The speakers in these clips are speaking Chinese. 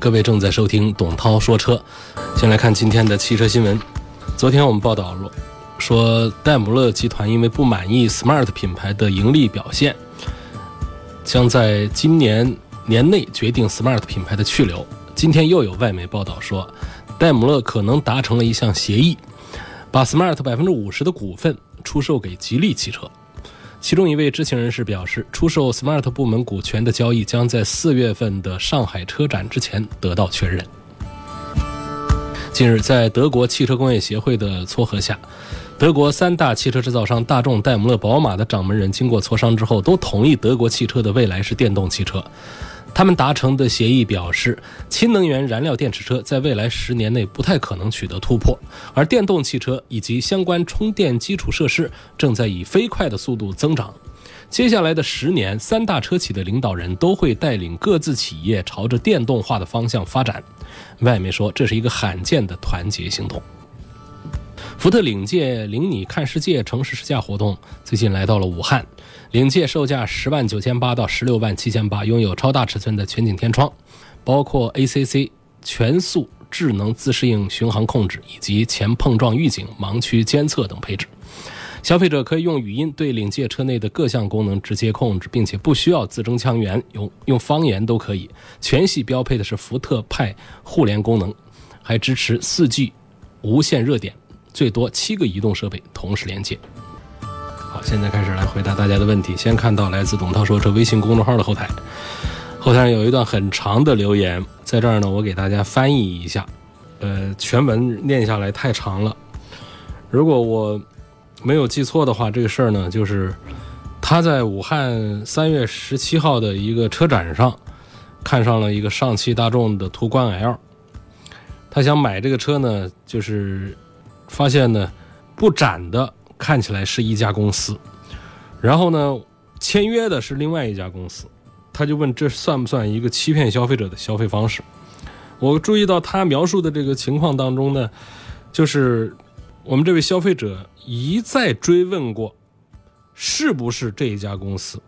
各位正在收听董涛说车，先来看今天的汽车新闻。昨天我们报道，说戴姆勒集团因为不满意 Smart 品牌的盈利表现，将在今年年内决定 Smart 品牌的去留。今天又有外媒报道说，戴姆勒可能达成了一项协议，把 Smart 百分之五十的股份出售给吉利汽车。其中一位知情人士表示，出售 Smart 部门股权的交易将在四月份的上海车展之前得到确认。近日，在德国汽车工业协会的撮合下，德国三大汽车制造商大众、戴姆勒、宝马的掌门人经过磋商之后，都同意德国汽车的未来是电动汽车。他们达成的协议表示，氢能源燃料电池车在未来十年内不太可能取得突破，而电动汽车以及相关充电基础设施正在以飞快的速度增长。接下来的十年，三大车企的领导人都会带领各自企业朝着电动化的方向发展。外媒说，这是一个罕见的团结行动。福特领界领你看世界城市试驾活动最近来到了武汉，领界售价十万九千八到十六万七千八，拥有超大尺寸的全景天窗，包括 ACC 全速智能自适应巡航控制以及前碰撞预警、盲区监测等配置。消费者可以用语音对领界车内的各项功能直接控制，并且不需要字正腔圆，用用方言都可以。全系标配的是福特派互联功能，还支持四 G 无线热点。最多七个移动设备同时连接。好，现在开始来回答大家的问题。先看到来自董涛说车微信公众号的后台，后台上有一段很长的留言，在这儿呢，我给大家翻译一下。呃，全文念下来太长了。如果我没有记错的话，这个事儿呢，就是他在武汉三月十七号的一个车展上，看上了一个上汽大众的途观 L，他想买这个车呢，就是。发现呢，不展的看起来是一家公司，然后呢，签约的是另外一家公司，他就问这算不算一个欺骗消费者的消费方式？我注意到他描述的这个情况当中呢，就是我们这位消费者一再追问过，是不是这一家公司，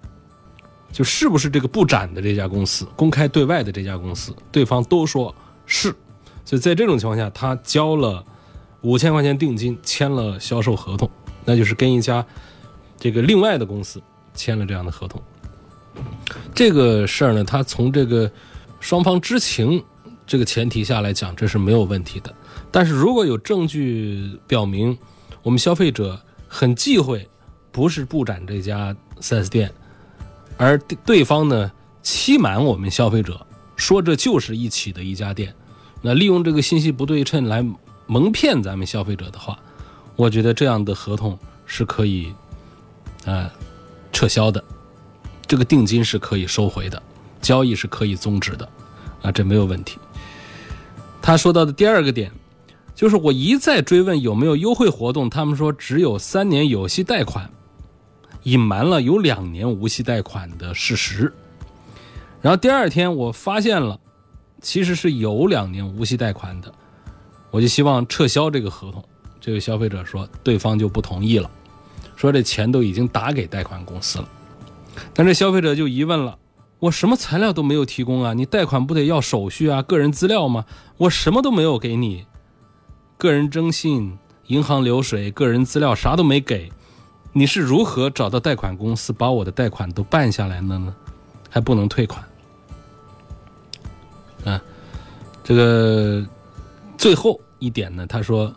就是不是这个布展的这家公司，公开对外的这家公司，对方都说是，所以在这种情况下，他交了。五千块钱定金签了销售合同，那就是跟一家这个另外的公司签了这样的合同。这个事儿呢，他从这个双方知情这个前提下来讲，这是没有问题的。但是如果有证据表明我们消费者很忌讳不是布展这家 4S 店，而对方呢欺瞒我们消费者说这就是一起的一家店，那利用这个信息不对称来。蒙骗咱们消费者的话，我觉得这样的合同是可以，呃，撤销的，这个定金是可以收回的，交易是可以终止的，啊，这没有问题。他说到的第二个点，就是我一再追问有没有优惠活动，他们说只有三年有息贷款，隐瞒了有两年无息贷款的事实。然后第二天我发现了，其实是有两年无息贷款的。我就希望撤销这个合同，这位消费者说，对方就不同意了，说这钱都已经打给贷款公司了。但这消费者就疑问了：我什么材料都没有提供啊？你贷款不得要手续啊、个人资料吗？我什么都没有给你，个人征信、银行流水、个人资料啥都没给，你是如何找到贷款公司把我的贷款都办下来的呢？还不能退款？啊，这个。最后一点呢，他说，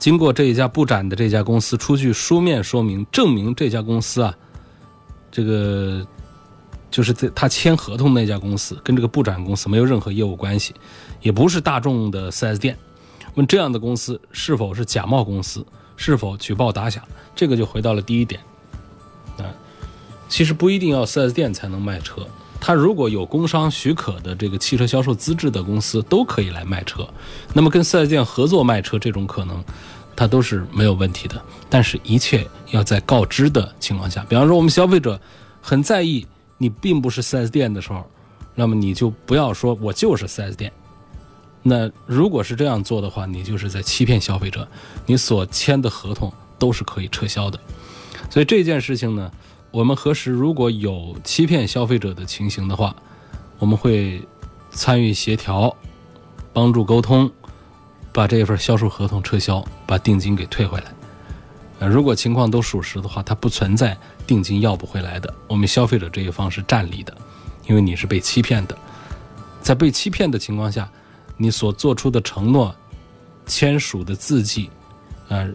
经过这一家布展的这家公司出具书面说明，证明这家公司啊，这个就是在他签合同那家公司跟这个布展公司没有任何业务关系，也不是大众的 4S 店。问这样的公司是否是假冒公司，是否举报打假？这个就回到了第一点。啊，其实不一定要 4S 店才能卖车，它如果有工商许可的这个汽车销售资质的公司，都可以来卖车。那么跟四 S 店合作卖车这种可能，它都是没有问题的。但是，一切要在告知的情况下。比方说，我们消费者很在意你并不是四 S 店的时候，那么你就不要说我就是四 S 店。那如果是这样做的话，你就是在欺骗消费者，你所签的合同都是可以撤销的。所以这件事情呢，我们核实如果有欺骗消费者的情形的话，我们会参与协调，帮助沟通，把这份销售合同撤销，把定金给退回来。呃，如果情况都属实的话，它不存在定金要不回来的。我们消费者这一方是占理的，因为你是被欺骗的，在被欺骗的情况下。你所做出的承诺、签署的字迹，啊，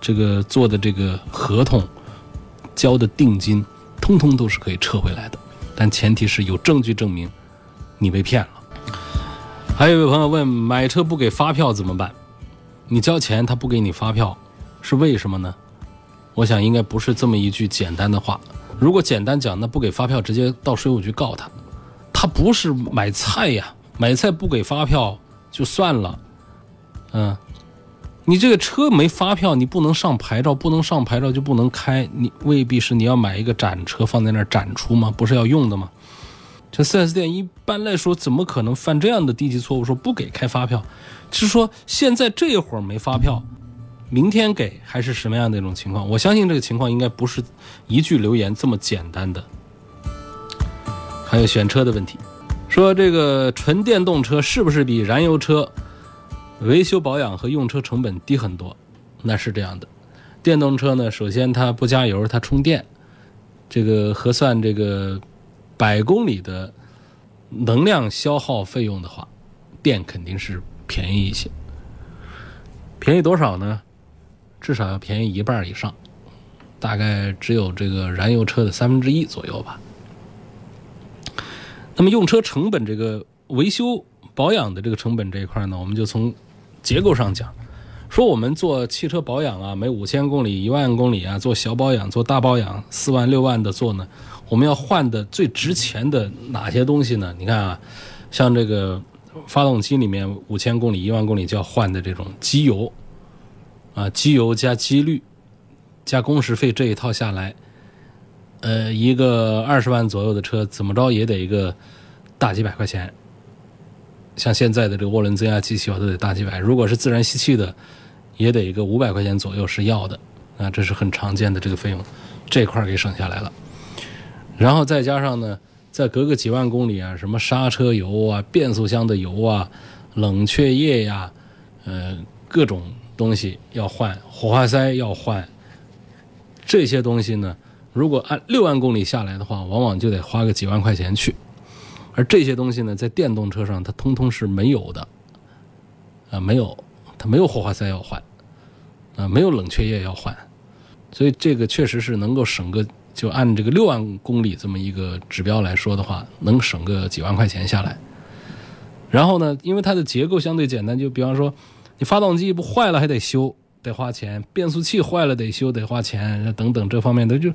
这个做的这个合同、交的定金，通通都是可以撤回来的，但前提是有证据证明你被骗了。还有一位朋友问：买车不给发票怎么办？你交钱他不给你发票，是为什么呢？我想应该不是这么一句简单的话。如果简单讲，那不给发票，直接到税务局告他。他不是买菜呀，买菜不给发票。就算了，嗯，你这个车没发票，你不能上牌照，不能上牌照就不能开。你未必是你要买一个展车放在那儿展出吗？不是要用的吗？这 4S 店一般来说怎么可能犯这样的低级错误？说不给开发票，是说现在这会儿没发票，明天给还是什么样的一种情况？我相信这个情况应该不是一句留言这么简单的。还有选车的问题。说这个纯电动车是不是比燃油车维修保养和用车成本低很多？那是这样的。电动车呢，首先它不加油，它充电，这个核算这个百公里的能量消耗费用的话，电肯定是便宜一些。便宜多少呢？至少要便宜一半以上，大概只有这个燃油车的三分之一左右吧。那么用车成本这个维修保养的这个成本这一块呢，我们就从结构上讲，说我们做汽车保养啊，每五千公里、一万公里啊，做小保养、做大保养，四万六万的做呢，我们要换的最值钱的哪些东西呢？你看啊，像这个发动机里面五千公里、一万公里就要换的这种机油啊，机油加机滤加工时费这一套下来。呃，一个二十万左右的车，怎么着也得一个大几百块钱。像现在的这个涡轮增压机器都得大几百。如果是自然吸气的，也得一个五百块钱左右是要的。啊，这是很常见的这个费用，这块给省下来了。然后再加上呢，再隔个几万公里啊，什么刹车油啊、变速箱的油啊、冷却液呀，呃，各种东西要换，火花塞要换，这些东西呢。如果按六万公里下来的话，往往就得花个几万块钱去，而这些东西呢，在电动车上它通通是没有的，啊，没有，它没有火花塞要换，啊，没有冷却液要换，所以这个确实是能够省个，就按这个六万公里这么一个指标来说的话，能省个几万块钱下来。然后呢，因为它的结构相对简单，就比方说，你发动机不坏了还得修，得花钱；变速器坏了得修，得花钱，等等这方面的就。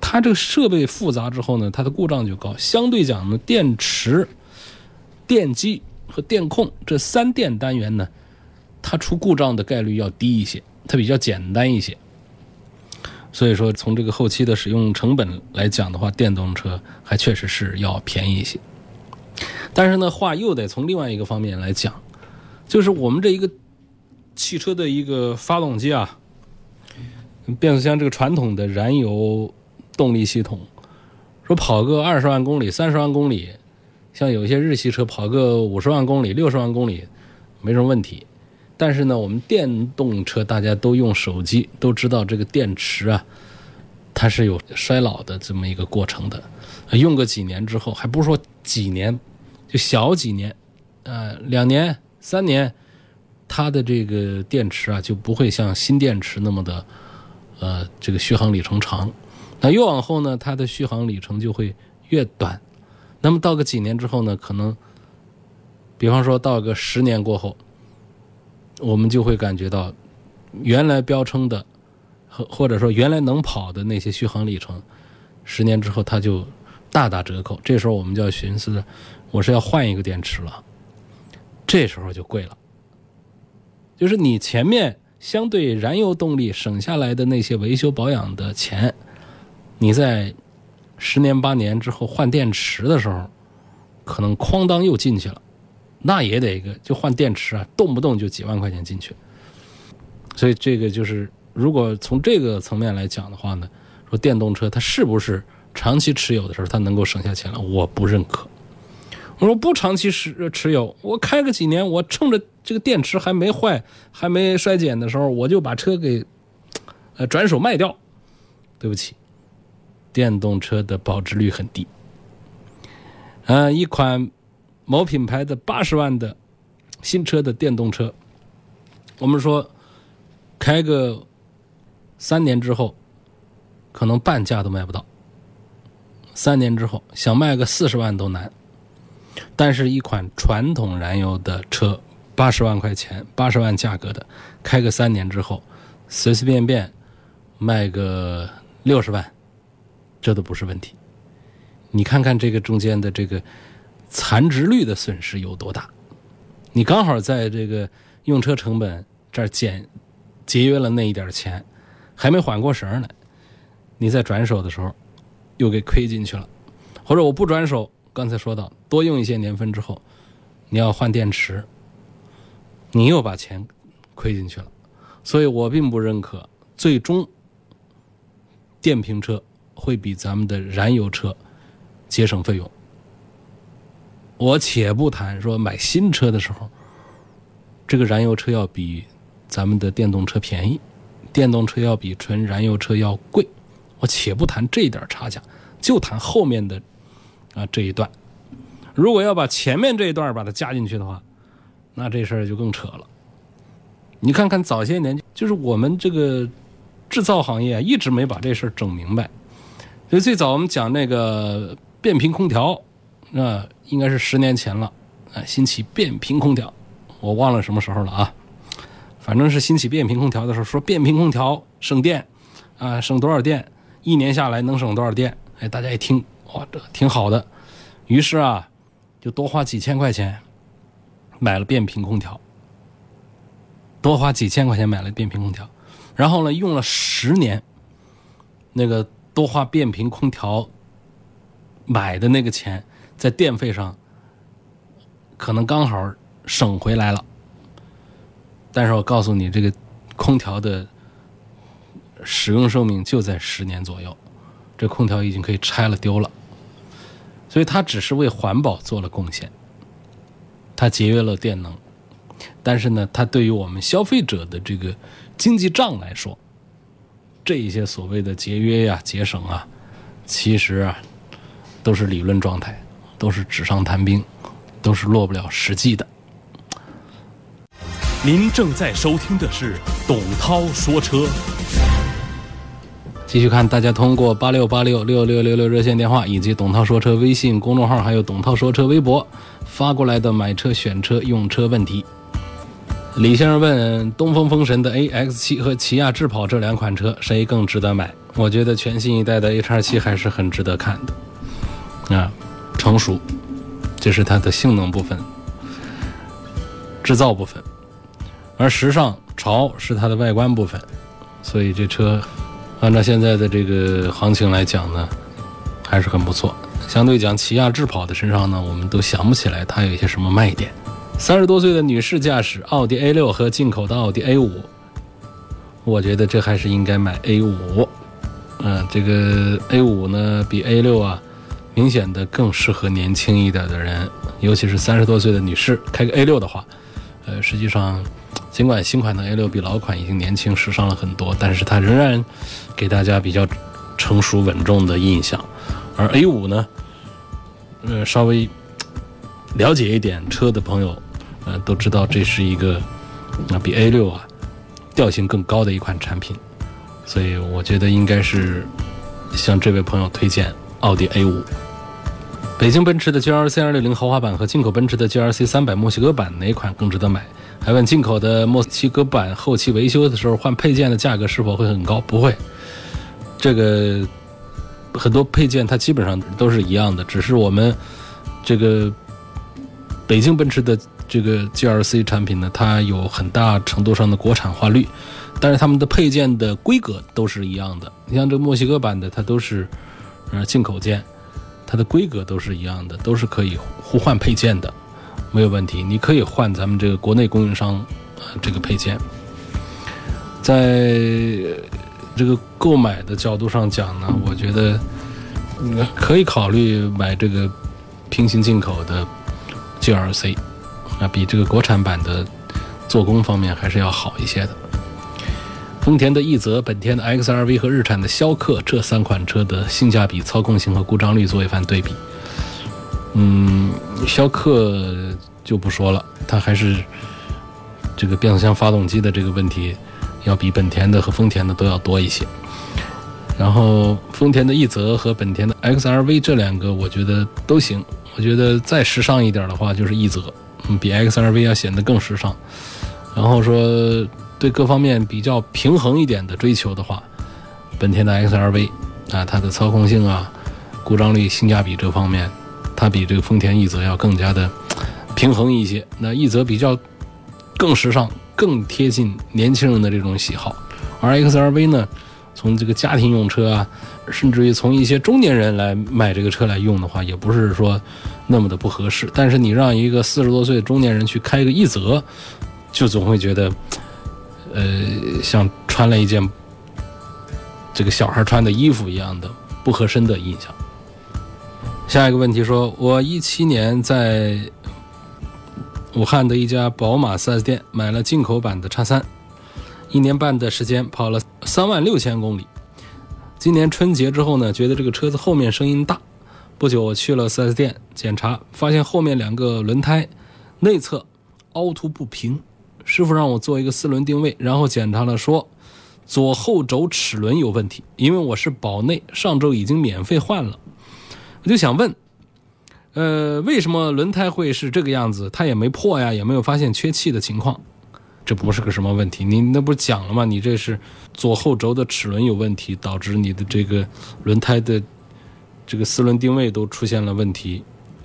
它这个设备复杂之后呢，它的故障就高。相对讲呢，电池、电机和电控这三电单元呢，它出故障的概率要低一些，它比较简单一些。所以说，从这个后期的使用成本来讲的话，电动车还确实是要便宜一些。但是呢，话又得从另外一个方面来讲，就是我们这一个汽车的一个发动机啊，变速箱这个传统的燃油。动力系统说跑个二十万公里、三十万公里，像有些日系车跑个五十万公里、六十万公里没什么问题。但是呢，我们电动车大家都用手机，都知道这个电池啊，它是有衰老的这么一个过程的。用个几年之后，还不是说几年，就小几年，呃，两年、三年，它的这个电池啊就不会像新电池那么的，呃，这个续航里程长。那越往后呢，它的续航里程就会越短。那么到个几年之后呢，可能，比方说到个十年过后，我们就会感觉到，原来标称的，或或者说原来能跑的那些续航里程，十年之后它就大打折扣。这时候我们就要寻思，我是要换一个电池了，这时候就贵了。就是你前面相对燃油动力省下来的那些维修保养的钱，你在十年八年之后换电池的时候，可能哐当又进去了，那也得个就换电池啊，动不动就几万块钱进去。所以这个就是，如果从这个层面来讲的话呢，说电动车它是不是长期持有的时候它能够省下钱来，我不认可。我说不长期持持有，我开个几年，我趁着这个电池还没坏、还没衰减的时候，我就把车给呃转手卖掉。对不起，电动车的保值率很低。嗯、一款某品牌的八十万的新车的电动车，我们说开个三年之后，可能半价都卖不到。三年之后想卖个四十万都难。但是，一款传统燃油的车，八十万块钱、八十万价格的，开个三年之后，随随便便卖个六十万，这都不是问题。你看看这个中间的这个残值率的损失有多大？你刚好在这个用车成本这儿减节约了那一点钱，还没缓过神儿来，你在转手的时候又给亏进去了，或者我不转手。刚才说到，多用一些年份之后，你要换电池，你又把钱亏进去了，所以我并不认可最终电瓶车会比咱们的燃油车节省费用。我且不谈说买新车的时候，这个燃油车要比咱们的电动车便宜，电动车要比纯燃油车要贵，我且不谈这点差价，就谈后面的。啊，这一段，如果要把前面这一段把它加进去的话，那这事儿就更扯了。你看看早些年，就是我们这个制造行业一直没把这事儿整明白。所以最早我们讲那个变频空调，那应该是十年前了，啊，兴起变频空调，我忘了什么时候了啊。反正是兴起变频空调的时候，说变频空调省电，啊，省多少电，一年下来能省多少电？哎，大家一听。哇，这挺好的，于是啊，就多花几千块钱买了变频空调，多花几千块钱买了变频空调，然后呢，用了十年，那个多花变频空调买的那个钱，在电费上可能刚好省回来了。但是我告诉你，这个空调的使用寿命就在十年左右，这空调已经可以拆了丢了。所以它只是为环保做了贡献，它节约了电能，但是呢，它对于我们消费者的这个经济账来说，这一些所谓的节约呀、节省啊，其实啊，都是理论状态，都是纸上谈兵，都是落不了实际的。您正在收听的是董涛说车。继续看，大家通过八六八六六六六六热线电话，以及董涛说车微信公众号，还有董涛说车微博发过来的买车、选车、用车问题。李先生问：东风风神的 AX7 和起亚智跑这两款车谁更值得买？我觉得全新一代的 HR7 还是很值得看的。啊，成熟，这是它的性能部分，制造部分，而时尚潮是它的外观部分，所以这车。按照现在的这个行情来讲呢，还是很不错。相对讲，起亚智跑的身上呢，我们都想不起来它有一些什么卖点。三十多岁的女士驾驶奥迪 A 六和进口的奥迪 A 五，我觉得这还是应该买 A 五。嗯，这个 A 五呢，比 A 六啊，明显的更适合年轻一点的人，尤其是三十多岁的女士开个 A 六的话，呃，实际上。尽管新款的 A 六比老款已经年轻时尚了很多，但是它仍然给大家比较成熟稳重的印象。而 A 五呢，呃，稍微了解一点车的朋友，呃，都知道这是一个啊比 A 六啊调性更高的一款产品，所以我觉得应该是向这位朋友推荐奥迪 A 五。北京奔驰的 GLC 260豪华版和进口奔驰的 GLC 300墨西哥版哪款更值得买？还问进口的墨西哥版后期维修的时候换配件的价格是否会很高？不会，这个很多配件它基本上都是一样的，只是我们这个北京奔驰的这个 GRC 产品呢，它有很大程度上的国产化率，但是他们的配件的规格都是一样的。你像这个墨西哥版的，它都是呃进口件，它的规格都是一样的，都是可以互换配件的，没有问题。你可以换咱们这个国内供应商呃这个配件，在这个购买的角度上讲呢，我觉得嗯可以考虑买这个平行进口的 GRC 啊，比这个国产版的做工方面还是要好一些的。丰田的奕泽、本田的 XRV 和日产的逍客这三款车的性价比、操控性和故障率做一番对比。嗯，逍客就不说了，它还是这个变速箱发动机的这个问题要比本田的和丰田的都要多一些。然后丰田的奕泽和本田的 XRV 这两个我觉得都行，我觉得再时尚一点的话就是奕泽，比 XRV 要显得更时尚。然后说对各方面比较平衡一点的追求的话，本田的 XRV 啊，它的操控性啊、故障率、性价比这方面，它比这个丰田奕泽要更加的平衡一些。那奕泽比较更时尚、更贴近年轻人的这种喜好，而 XRV 呢，从这个家庭用车啊，甚至于从一些中年人来买这个车来用的话，也不是说那么的不合适。但是你让一个四十多岁的中年人去开个奕泽，就总会觉得，呃，像穿了一件这个小孩穿的衣服一样的不合身的印象。下一个问题说，我一七年在武汉的一家宝马 4S 店买了进口版的叉三，一年半的时间跑了三万六千公里。今年春节之后呢，觉得这个车子后面声音大。不久我去了 4S 店检查，发现后面两个轮胎内侧凹凸不平。师傅让我做一个四轮定位，然后检查了说左后轴齿轮有问题。因为我是保内，上周已经免费换了。我就想问，呃，为什么轮胎会是这个样子？它也没破呀，也没有发现缺气的情况，这不是个什么问题？你那不是讲了吗？你这是左后轴的齿轮有问题，导致你的这个轮胎的这个四轮定位都出现了问题。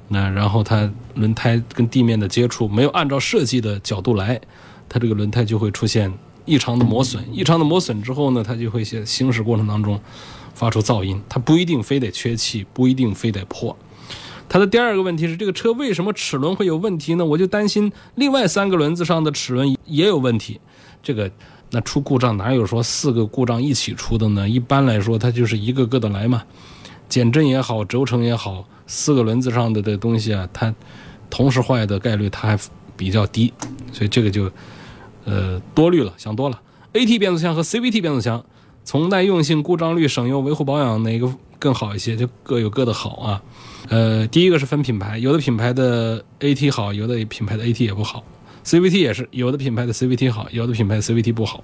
那然后它轮胎跟地面的接触没有按照设计的角度来，它这个轮胎就会出现异常的磨损。异常的磨损之后呢，它就会在行驶过程当中发出噪音。它不一定非得缺气，不一定非得破。它的第二个问题是，这个车为什么齿轮会有问题呢？我就担心另外三个轮子上的齿轮也有问题。这个那出故障哪有说四个故障一起出的呢？一般来说，它就是一个个的来嘛。减震也好，轴承也好，四个轮子上的的东西啊，它同时坏的概率它还比较低，所以这个就呃多虑了，想多了。AT 变速箱和 CVT 变速箱，从耐用性、故障率、省油、维护保养哪个更好一些？就各有各的好啊。呃，第一个是分品牌，有的品牌的 AT 好，有的品牌的 AT 也不好。CVT 也是，有的品牌的 CVT 好，有的品牌 CVT 不好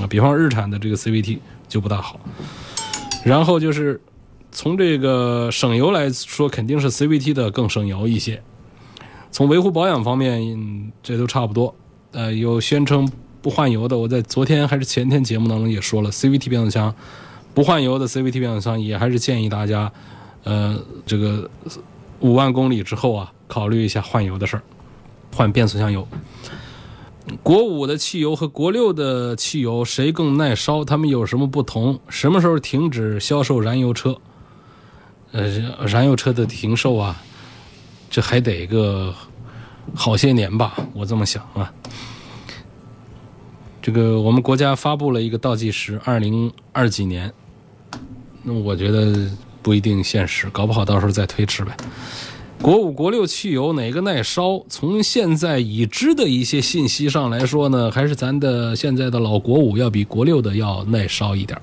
啊。比方日产的这个 CVT 就不大好。然后就是从这个省油来说，肯定是 CVT 的更省油一些。从维护保养方面，这都差不多。呃，有宣称不换油的，我在昨天还是前天节目当中也说了，CVT 变速箱不换油的 CVT 变速箱也还是建议大家，呃，这个五万公里之后啊，考虑一下换油的事儿，换变速箱油。国五的汽油和国六的汽油谁更耐烧？它们有什么不同？什么时候停止销售燃油车？呃，燃油车的停售啊，这还得个好些年吧，我这么想啊。这个我们国家发布了一个倒计时，二零二几年，那我觉得不一定现实，搞不好到时候再推迟呗。国五、国六汽油哪个耐烧？从现在已知的一些信息上来说呢，还是咱的现在的老国五要比国六的要耐烧一点。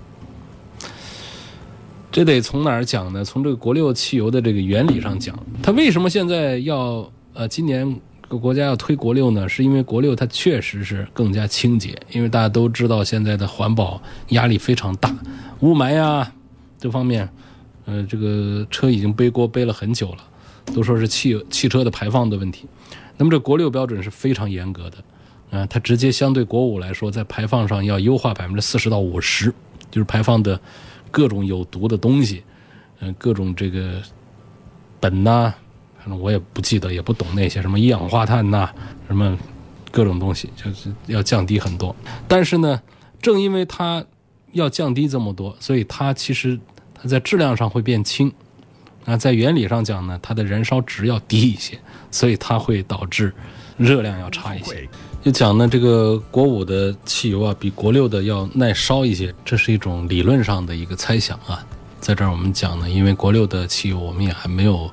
这得从哪儿讲呢？从这个国六汽油的这个原理上讲，它为什么现在要呃今年国家要推国六呢？是因为国六它确实是更加清洁，因为大家都知道现在的环保压力非常大，雾霾呀这方面，呃，这个车已经背锅背了很久了。都说是汽汽车的排放的问题，那么这国六标准是非常严格的，啊，它直接相对国五来说，在排放上要优化百分之四十到五十，就是排放的各种有毒的东西，嗯，各种这个苯呐，反正我也不记得，也不懂那些什么一氧化碳呐，什么各种东西，就是要降低很多。但是呢，正因为它要降低这么多，所以它其实它在质量上会变轻。那在原理上讲呢，它的燃烧值要低一些，所以它会导致热量要差一些。就讲呢，这个国五的汽油啊，比国六的要耐烧一些，这是一种理论上的一个猜想啊。在这儿我们讲呢，因为国六的汽油我们也还没有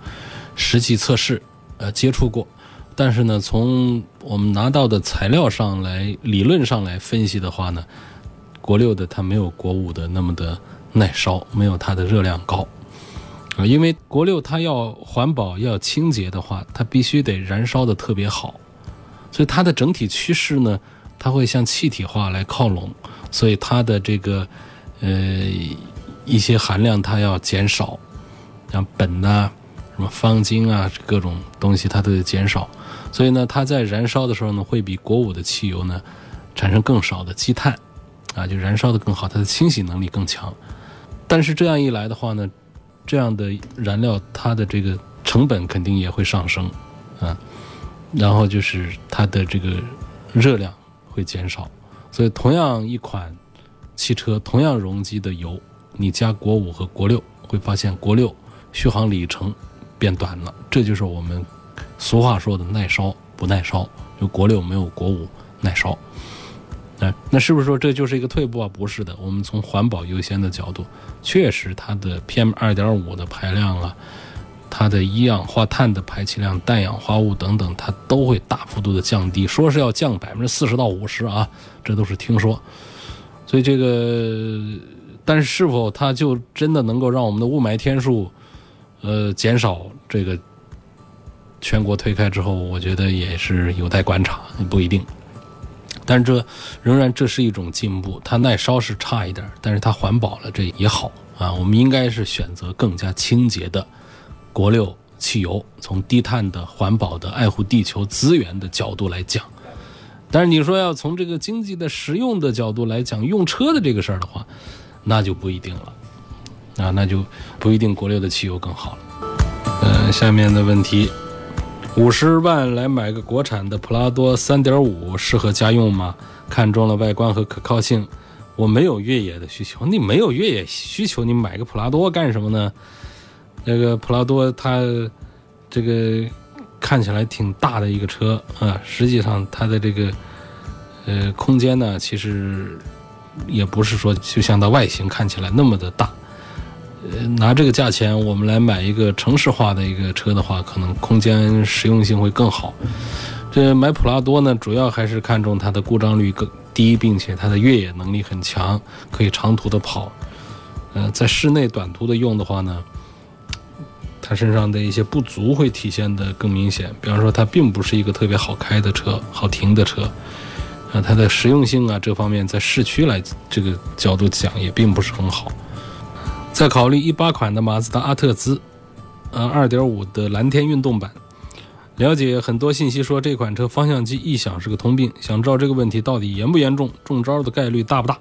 实际测试，呃，接触过。但是呢，从我们拿到的材料上来，理论上来分析的话呢，国六的它没有国五的那么的耐烧，没有它的热量高。啊，因为国六它要环保要清洁的话，它必须得燃烧的特别好，所以它的整体趋势呢，它会向气体化来靠拢，所以它的这个呃一些含量它要减少，像苯呐、什么方精啊各种东西它都得减少，所以呢，它在燃烧的时候呢，会比国五的汽油呢产生更少的积碳，啊，就燃烧的更好，它的清洗能力更强。但是这样一来的话呢，这样的燃料，它的这个成本肯定也会上升，啊，然后就是它的这个热量会减少，所以同样一款汽车，同样容积的油，你加国五和国六，会发现国六续航里程变短了，这就是我们俗话说的耐烧不耐烧，就国六没有国五耐烧。哎，那是不是说这就是一个退步啊？不是的，我们从环保优先的角度，确实它的 PM 二点五的排量啊，它的一氧化碳的排气量、氮氧化物等等，它都会大幅度的降低，说是要降百分之四十到五十啊，这都是听说。所以这个，但是是否它就真的能够让我们的雾霾天数，呃，减少？这个全国推开之后，我觉得也是有待观察，不一定。但是这仍然这是一种进步，它耐烧是差一点，但是它环保了，这也好啊。我们应该是选择更加清洁的国六汽油，从低碳的、环保的、爱护地球资源的角度来讲。但是你说要从这个经济的实用的角度来讲，用车的这个事儿的话，那就不一定了啊，那就不一定国六的汽油更好了。呃，下面的问题。五十万来买个国产的普拉多三点五适合家用吗？看中了外观和可靠性，我没有越野的需求。你没有越野需求，你买个普拉多干什么呢？那个普拉多它这个看起来挺大的一个车啊，实际上它的这个呃空间呢，其实也不是说就像它外形看起来那么的大。呃，拿这个价钱，我们来买一个城市化的一个车的话，可能空间实用性会更好。这买普拉多呢，主要还是看重它的故障率更低，并且它的越野能力很强，可以长途的跑。呃，在室内短途的用的话呢，它身上的一些不足会体现的更明显。比方说，它并不是一个特别好开的车，好停的车。啊，它的实用性啊，这方面在市区来这个角度讲，也并不是很好。再考虑一八款的马自达阿特兹，呃，二点五的蓝天运动版。了解很多信息说这款车方向机异响是个通病，想知道这个问题到底严不严重，中招的概率大不大？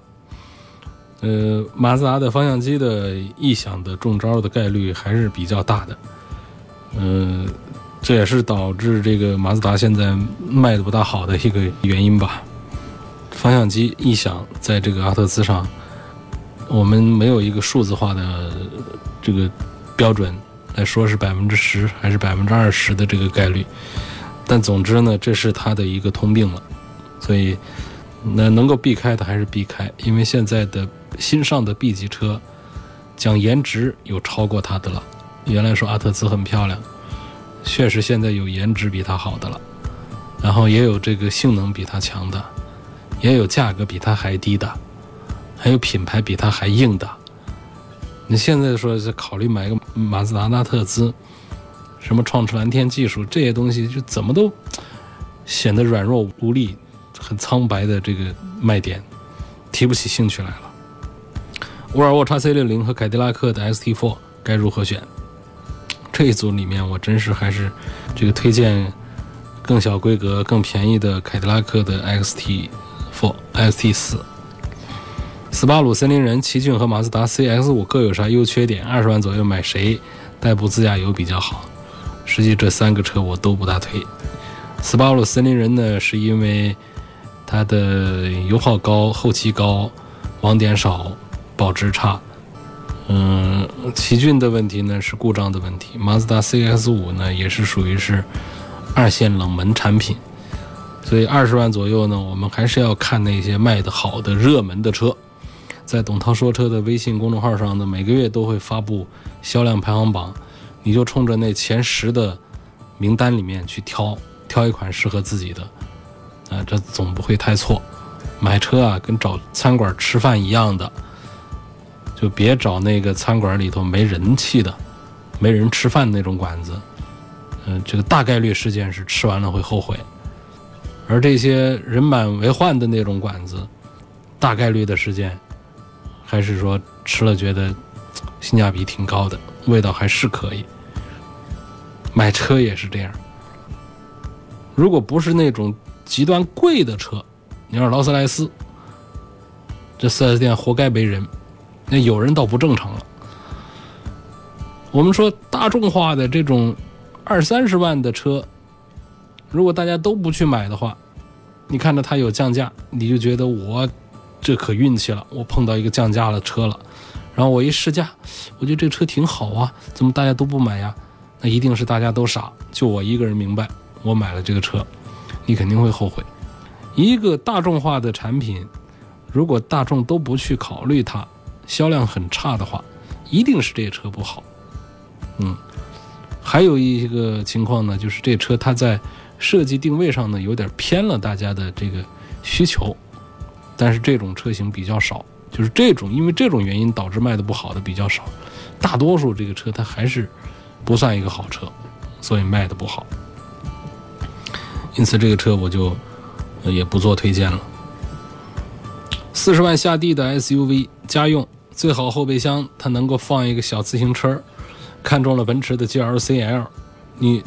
呃，马自达的方向机的异响的中招的概率还是比较大的。呃，这也是导致这个马自达现在卖的不大好的一个原因吧。方向机异响在这个阿特兹上。我们没有一个数字化的这个标准来说是百分之十还是百分之二十的这个概率，但总之呢，这是它的一个通病了，所以那能够避开的还是避开，因为现在的新上的 B 级车讲颜值有超过它的了。原来说阿特兹很漂亮，确实现在有颜值比它好的了，然后也有这个性能比它强的，也有价格比它还低的。还有品牌比它还硬的，你现在说是考虑买个马自达纳特兹，什么创驰蓝天技术这些东西，就怎么都显得软弱无力、很苍白的这个卖点，提不起兴趣来了。沃尔沃 x C 六零和凯迪拉克的 S T four 该如何选？这一组里面，我真是还是这个推荐更小规格、更便宜的凯迪拉克的 XT4、ST4。斯巴鲁森林人、奇骏和马自达 CX-5 各有啥优缺点？二十万左右买谁代步自驾游比较好？实际这三个车我都不大推。斯巴鲁森林人呢，是因为它的油耗高、后期高、网点少、保值差。嗯，奇骏的问题呢是故障的问题。马自达 CX-5 呢也是属于是二线冷门产品，所以二十万左右呢，我们还是要看那些卖的好的热门的车。在董涛说车的微信公众号上呢，每个月都会发布销量排行榜，你就冲着那前十的名单里面去挑，挑一款适合自己的，啊，这总不会太错。买车啊，跟找餐馆吃饭一样的，就别找那个餐馆里头没人气的、没人吃饭那种馆子。嗯，这个大概率事件是吃完了会后悔，而这些人满为患的那种馆子，大概率的事件。还是说吃了觉得性价比挺高的，味道还是可以。买车也是这样，如果不是那种极端贵的车，你要是劳斯莱斯，这 4S 店活该没人。那有人倒不正常了。我们说大众化的这种二三十万的车，如果大家都不去买的话，你看着它有降价，你就觉得我。这可运气了，我碰到一个降价的车了，然后我一试驾，我觉得这车挺好啊，怎么大家都不买呀？那一定是大家都傻，就我一个人明白，我买了这个车，你肯定会后悔。一个大众化的产品，如果大众都不去考虑它，销量很差的话，一定是这车不好。嗯，还有一个情况呢，就是这车它在设计定位上呢，有点偏了大家的这个需求。但是这种车型比较少，就是这种因为这种原因导致卖的不好的比较少，大多数这个车它还是不算一个好车，所以卖的不好。因此这个车我就也不做推荐了。四十万下地的 SUV 家用最好后备箱它能够放一个小自行车，看中了奔驰的 GLC L，你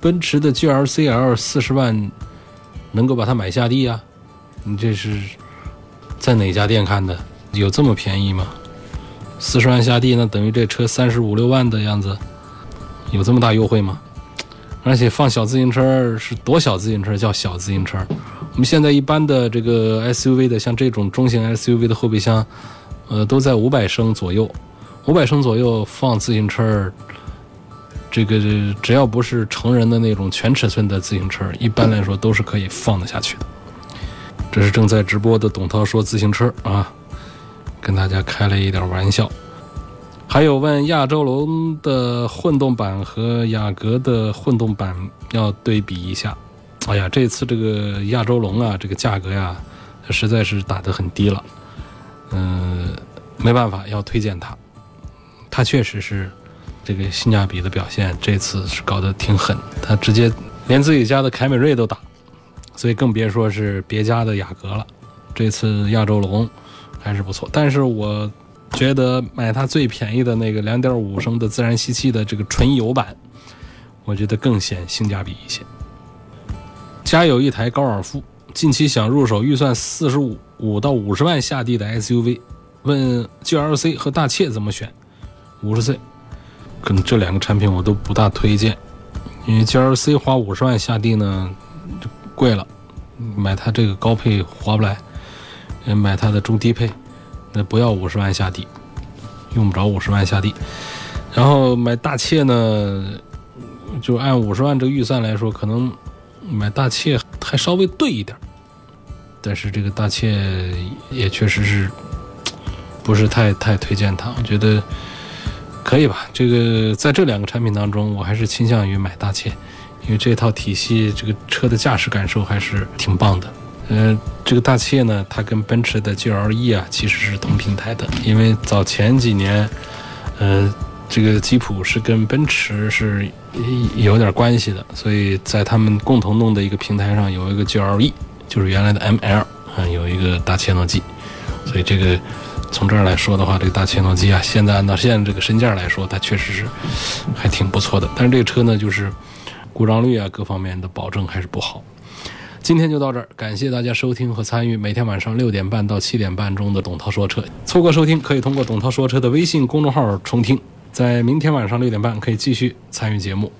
奔驰的 GLC L 四十万能够把它买下地啊？你这是？在哪家店看的？有这么便宜吗？四十万下地，那等于这车三十五六万的样子，有这么大优惠吗？而且放小自行车是多小自行车叫小自行车？我们现在一般的这个 SUV 的，像这种中型 SUV 的后备箱，呃，都在五百升左右。五百升左右放自行车，这个只要不是成人的那种全尺寸的自行车，一般来说都是可以放得下去的。这是正在直播的董涛说自行车啊，跟大家开了一点玩笑。还有问亚洲龙的混动版和雅阁的混动版要对比一下。哎呀，这次这个亚洲龙啊，这个价格呀，实在是打得很低了。嗯，没办法，要推荐它。它确实是这个性价比的表现，这次是搞得挺狠，它直接连自己家的凯美瑞都打。所以更别说是别家的雅阁了。这次亚洲龙还是不错，但是我觉得买它最便宜的那个2.5升的自然吸气的这个纯油版，我觉得更显性价比一些。家有一台高尔夫，近期想入手预算四十五五到五十万下地的 SUV，问 GLC 和大切怎么选？五十岁，可能这两个产品我都不大推荐，因为 GLC 花五十万下地呢。贵了，买它这个高配划不来，买它的中低配，那不要五十万下地，用不着五十万下地。然后买大切呢，就按五十万这个预算来说，可能买大切还稍微对一点，但是这个大切也确实是不是太太推荐它。我觉得可以吧，这个在这两个产品当中，我还是倾向于买大切。因为这套体系，这个车的驾驶感受还是挺棒的。嗯，这个大切呢，它跟奔驰的 GLE 啊其实是同平台的。因为早前几年，呃，这个吉普是跟奔驰是有点关系的，所以在他们共同弄的一个平台上有一个 GLE，就是原来的 ML，啊，有一个大切诺基。所以这个从这儿来说的话，这个大切诺基啊，现在按照现在这个身价来说，它确实是还挺不错的。但是这个车呢，就是。故障率啊，各方面的保证还是不好。今天就到这儿，感谢大家收听和参与每天晚上六点半到七点半中的董涛说车。错过收听，可以通过董涛说车的微信公众号重听。在明天晚上六点半可以继续参与节目。